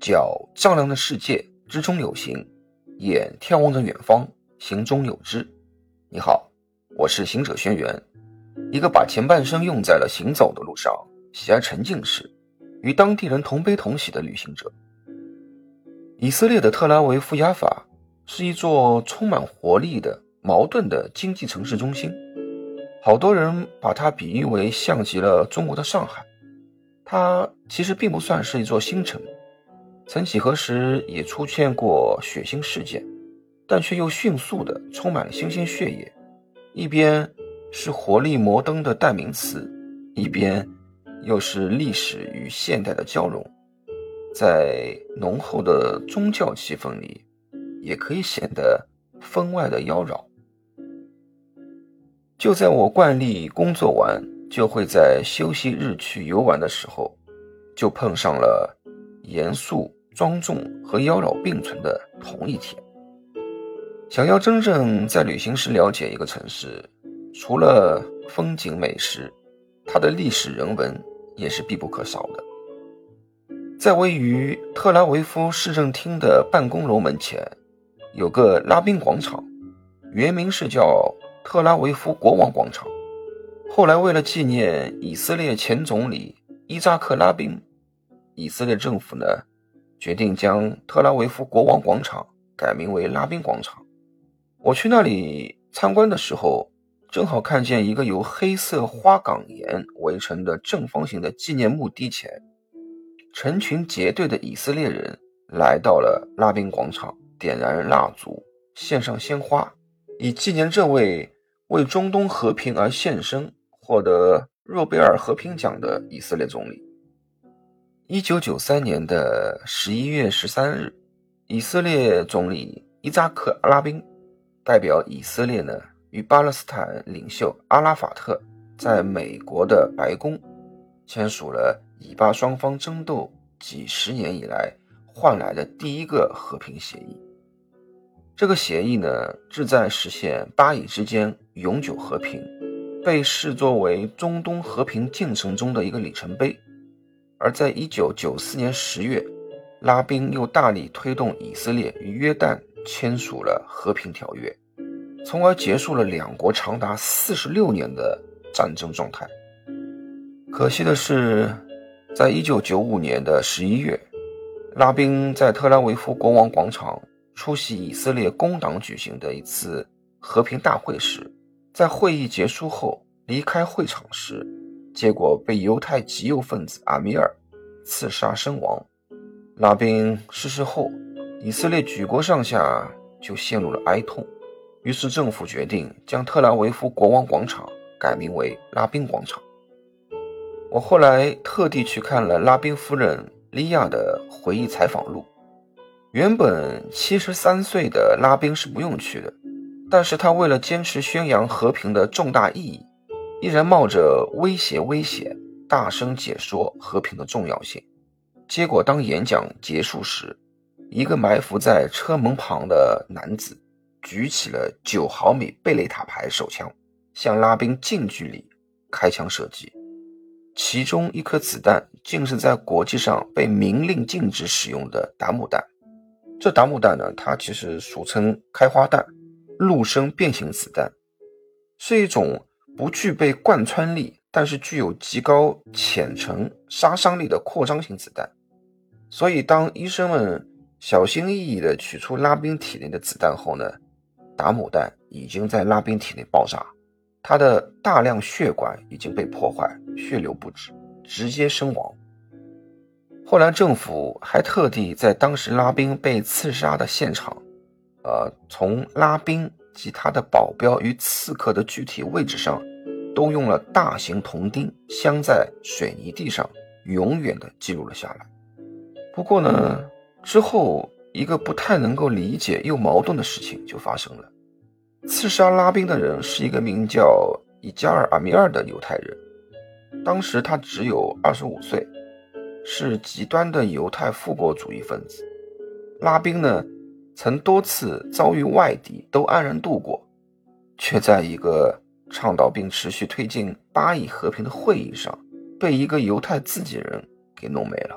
脚丈量着世界，之中有形；眼眺望着远方，行中有知。你好，我是行者轩辕，一个把前半生用在了行走的路上，喜爱沉浸式，与当地人同悲同喜的旅行者。以色列的特拉维夫亚法是一座充满活力的、矛盾的经济城市中心，好多人把它比喻为像极了中国的上海。它其实并不算是一座新城。曾几何时也出现过血腥事件，但却又迅速的充满了新鲜血液。一边是活力摩登的代名词，一边又是历史与现代的交融，在浓厚的宗教气氛里，也可以显得分外的妖娆。就在我惯例工作完就会在休息日去游玩的时候，就碰上了严肃。庄重和妖娆并存的同一天。想要真正在旅行时了解一个城市，除了风景美食，它的历史人文也是必不可少的。在位于特拉维夫市政厅的办公楼门前，有个拉宾广场，原名是叫特拉维夫国王广场。后来为了纪念以色列前总理伊扎克·拉宾，以色列政府呢？决定将特拉维夫国王广场改名为拉宾广场。我去那里参观的时候，正好看见一个由黑色花岗岩围成的正方形的纪念墓地前，成群结队的以色列人来到了拉宾广场，点燃蜡烛，献上鲜花，以纪念这位为中东和平而献身、获得诺贝尔和平奖的以色列总理。一九九三年的十一月十三日，以色列总理伊扎克·阿拉宾代表以色列呢，与巴勒斯坦领袖阿拉法特在美国的白宫签署了以巴双方争斗几十年以来换来的第一个和平协议。这个协议呢，旨在实现巴以之间永久和平，被视作为中东和平进程中的一个里程碑。而在一九九四年十月，拉宾又大力推动以色列与约旦签署了和平条约，从而结束了两国长达四十六年的战争状态。可惜的是，在一九九五年的十一月，拉宾在特拉维夫国王广场出席以色列工党举行的一次和平大会时，在会议结束后离开会场时。结果被犹太极右分子阿米尔刺杀身亡。拉宾逝世后，以色列举国上下就陷入了哀痛。于是政府决定将特拉维夫国王广场改名为拉宾广场。我后来特地去看了拉宾夫人莉亚的回忆采访录。原本七十三岁的拉宾是不用去的，但是他为了坚持宣扬和平的重大意义。依然冒着威胁危险，大声解说和平的重要性。结果，当演讲结束时，一个埋伏在车门旁的男子举起了九毫米贝雷塔牌手枪，向拉宾近距离开枪射击。其中一颗子弹竟是在国际上被明令禁止使用的达姆弹。这达姆弹呢，它其实俗称开花弹，陆生变形子弹，是一种。不具备贯穿力，但是具有极高浅层杀伤力的扩张型子弹。所以，当医生们小心翼翼地取出拉宾体内的子弹后呢，达姆弹已经在拉宾体内爆炸，他的大量血管已经被破坏，血流不止，直接身亡。后来，政府还特地在当时拉宾被刺杀的现场，呃，从拉宾。及他的保镖与刺客的具体位置上，都用了大型铜钉镶在水泥地上，永远的记录了下来。不过呢，之后一个不太能够理解又矛盾的事情就发生了：刺杀拉宾的人是一个名叫伊加尔·阿米尔的犹太人，当时他只有二十五岁，是极端的犹太复国主义分子。拉宾呢？曾多次遭遇外敌都安然度过，却在一个倡导并持续推进巴以和平的会议上，被一个犹太自己人给弄没了。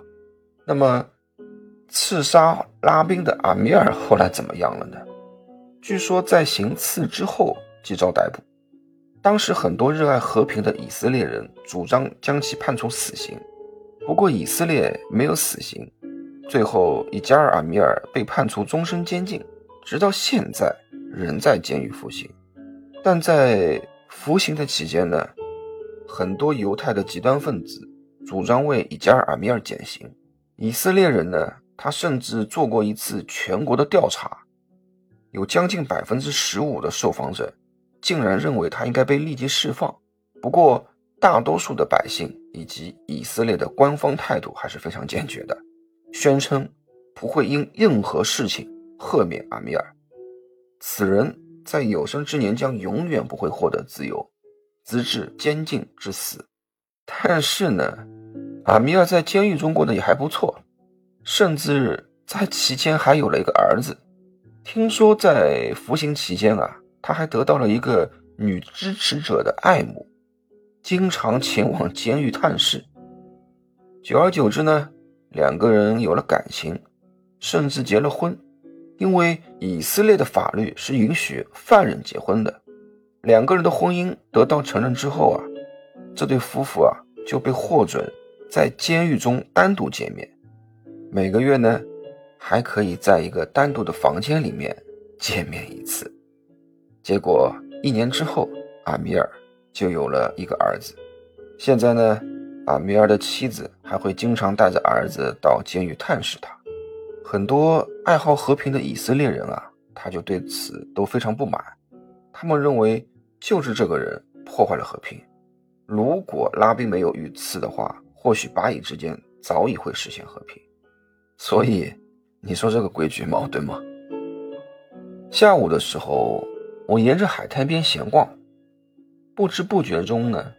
那么，刺杀拉宾的阿米尔后来怎么样了呢？据说在行刺之后即遭逮捕。当时很多热爱和平的以色列人主张将其判处死刑，不过以色列没有死刑，最后以加尔阿米尔被判处终身监禁，直到现在仍在监狱服刑。但在服刑的期间呢，很多犹太的极端分子主张为以加尔阿米尔减刑。以色列人呢，他甚至做过一次全国的调查，有将近百分之十五的受访者。竟然认为他应该被立即释放。不过，大多数的百姓以及以色列的官方态度还是非常坚决的，宣称不会因任何事情赦免阿米尔。此人在有生之年将永远不会获得自由，直至监禁之死。但是呢，阿米尔在监狱中过得也还不错，甚至在期间还有了一个儿子。听说在服刑期间啊。他还得到了一个女支持者的爱慕，经常前往监狱探视。久而久之呢，两个人有了感情，甚至结了婚。因为以色列的法律是允许犯人结婚的。两个人的婚姻得到承认之后啊，这对夫妇啊就被获准在监狱中单独见面，每个月呢还可以在一个单独的房间里面见面一次。结果一年之后，阿米尔就有了一个儿子。现在呢，阿米尔的妻子还会经常带着儿子到监狱探视他。很多爱好和平的以色列人啊，他就对此都非常不满。他们认为就是这个人破坏了和平。如果拉宾没有遇刺的话，或许巴以之间早已会实现和平。所以，你说这个规矩矛盾吗？下午的时候。我沿着海滩边闲逛，不知不觉中呢，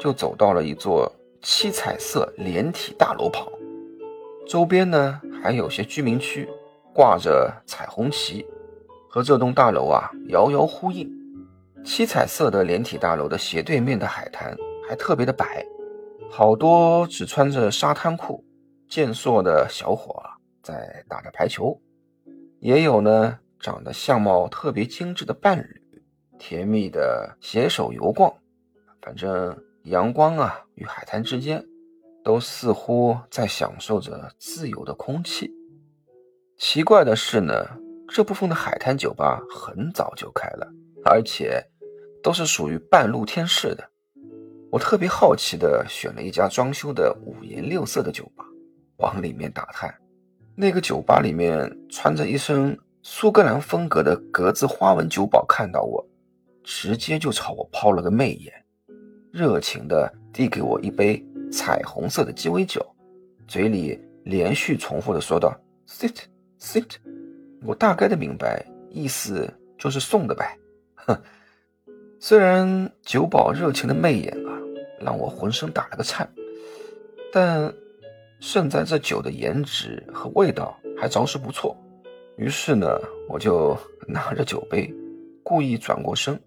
就走到了一座七彩色连体大楼旁。周边呢还有些居民区，挂着彩虹旗，和这栋大楼啊遥遥呼应。七彩色的连体大楼的斜对面的海滩还特别的白，好多只穿着沙滩裤、健硕的小伙在打着排球，也有呢。长得相貌特别精致的伴侣，甜蜜的携手游逛，反正阳光啊与海滩之间，都似乎在享受着自由的空气。奇怪的是呢，这部分的海滩酒吧很早就开了，而且都是属于半露天式的。我特别好奇的选了一家装修的五颜六色的酒吧，往里面打探。那个酒吧里面穿着一身。苏格兰风格的格子花纹酒保看到我，直接就朝我抛了个媚眼，热情地递给我一杯彩虹色的鸡尾酒，嘴里连续重复地说道：“Sit, sit。”我大概的明白，意思就是送的呗。哼，虽然酒保热情的媚眼啊，让我浑身打了个颤，但胜在这酒的颜值和味道还着实不错。于是呢，我就拿着酒杯，故意转过身，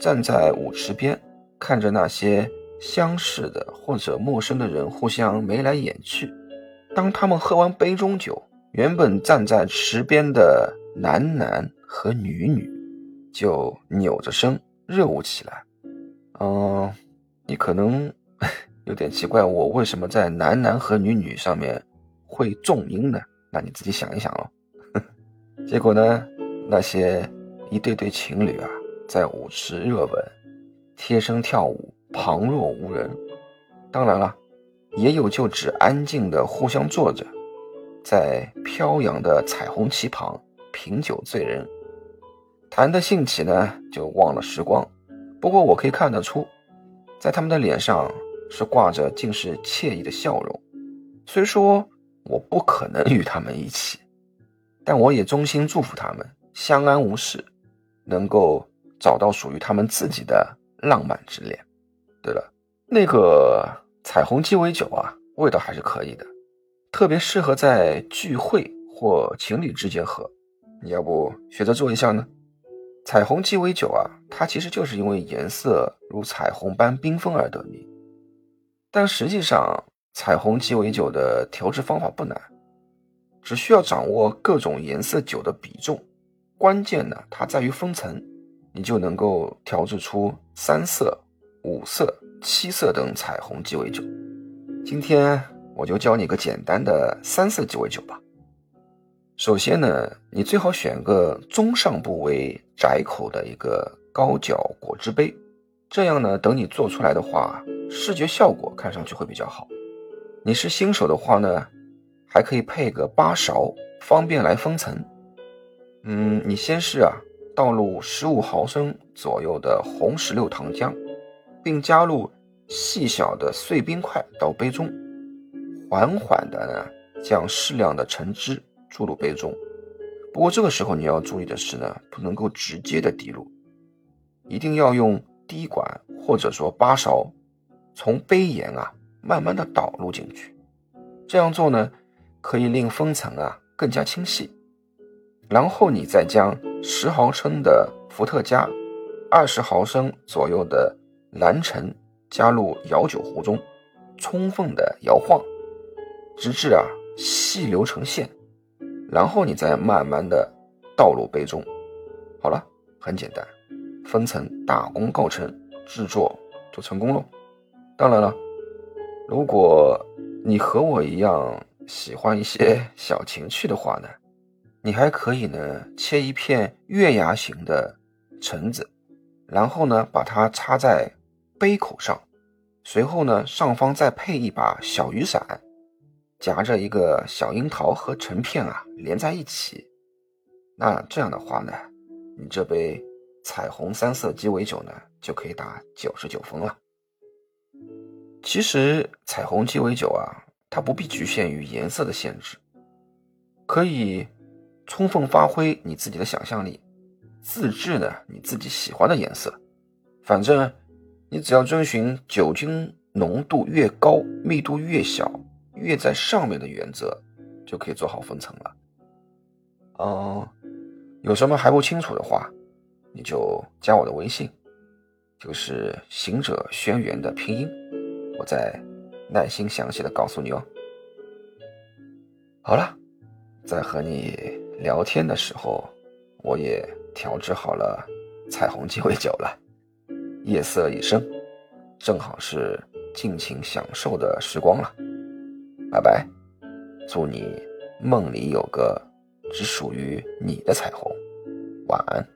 站在舞池边，看着那些相识的或者陌生的人互相眉来眼去。当他们喝完杯中酒，原本站在池边的男男和女女就扭着身热舞起来。嗯，你可能 有点奇怪，我为什么在男男和女女上面会重音呢？那你自己想一想喽。结果呢，那些一对对情侣啊，在舞池热吻、贴身跳舞，旁若无人。当然了，也有就只安静的互相坐着，在飘扬的彩虹旗旁品酒醉人。谈得兴起呢，就忘了时光。不过我可以看得出，在他们的脸上是挂着尽是惬意的笑容。虽说我不可能与他们一起。但我也衷心祝福他们相安无事，能够找到属于他们自己的浪漫之恋。对了，那个彩虹鸡尾酒啊，味道还是可以的，特别适合在聚会或情侣之间喝。你要不学着做一下呢？彩虹鸡尾酒啊，它其实就是因为颜色如彩虹般缤纷而得名。但实际上，彩虹鸡尾酒的调制方法不难。只需要掌握各种颜色酒的比重，关键呢，它在于分层，你就能够调制出三色、五色、七色等彩虹鸡尾酒。今天我就教你个简单的三色鸡尾酒吧。首先呢，你最好选个中上部为窄口的一个高脚果汁杯，这样呢，等你做出来的话，视觉效果看上去会比较好。你是新手的话呢？还可以配个八勺，方便来分层。嗯，你先是啊，倒入十五毫升左右的红石榴糖浆，并加入细小的碎冰块到杯中，缓缓的呢将适量的橙汁注入杯中。不过这个时候你要注意的是呢，不能够直接的滴入，一定要用滴管或者说八勺，从杯沿啊慢慢的导入进去。这样做呢。可以令分层啊更加清晰，然后你再将十毫升的伏特加、二十毫升左右的蓝橙加入摇酒壶中，充分的摇晃，直至啊细流成线，然后你再慢慢的倒入杯中。好了，很简单，分层大功告成，制作就成功了。当然了，如果你和我一样。喜欢一些小情趣的话呢，你还可以呢切一片月牙形的橙子，然后呢把它插在杯口上，随后呢上方再配一把小雨伞，夹着一个小樱桃和橙片啊连在一起。那这样的话呢，你这杯彩虹三色鸡尾酒呢就可以打九十九分了。其实彩虹鸡尾酒啊。它不必局限于颜色的限制，可以充分发挥你自己的想象力，自制呢你自己喜欢的颜色。反正你只要遵循酒精浓度越高、密度越小、越在上面的原则，就可以做好分层了。嗯，有什么还不清楚的话，你就加我的微信，就是“行者轩辕”的拼音，我再。耐心详细的告诉你哦。好了，再和你聊天的时候，我也调制好了彩虹鸡尾酒了。夜色已深，正好是尽情享受的时光了。拜拜，祝你梦里有个只属于你的彩虹。晚安。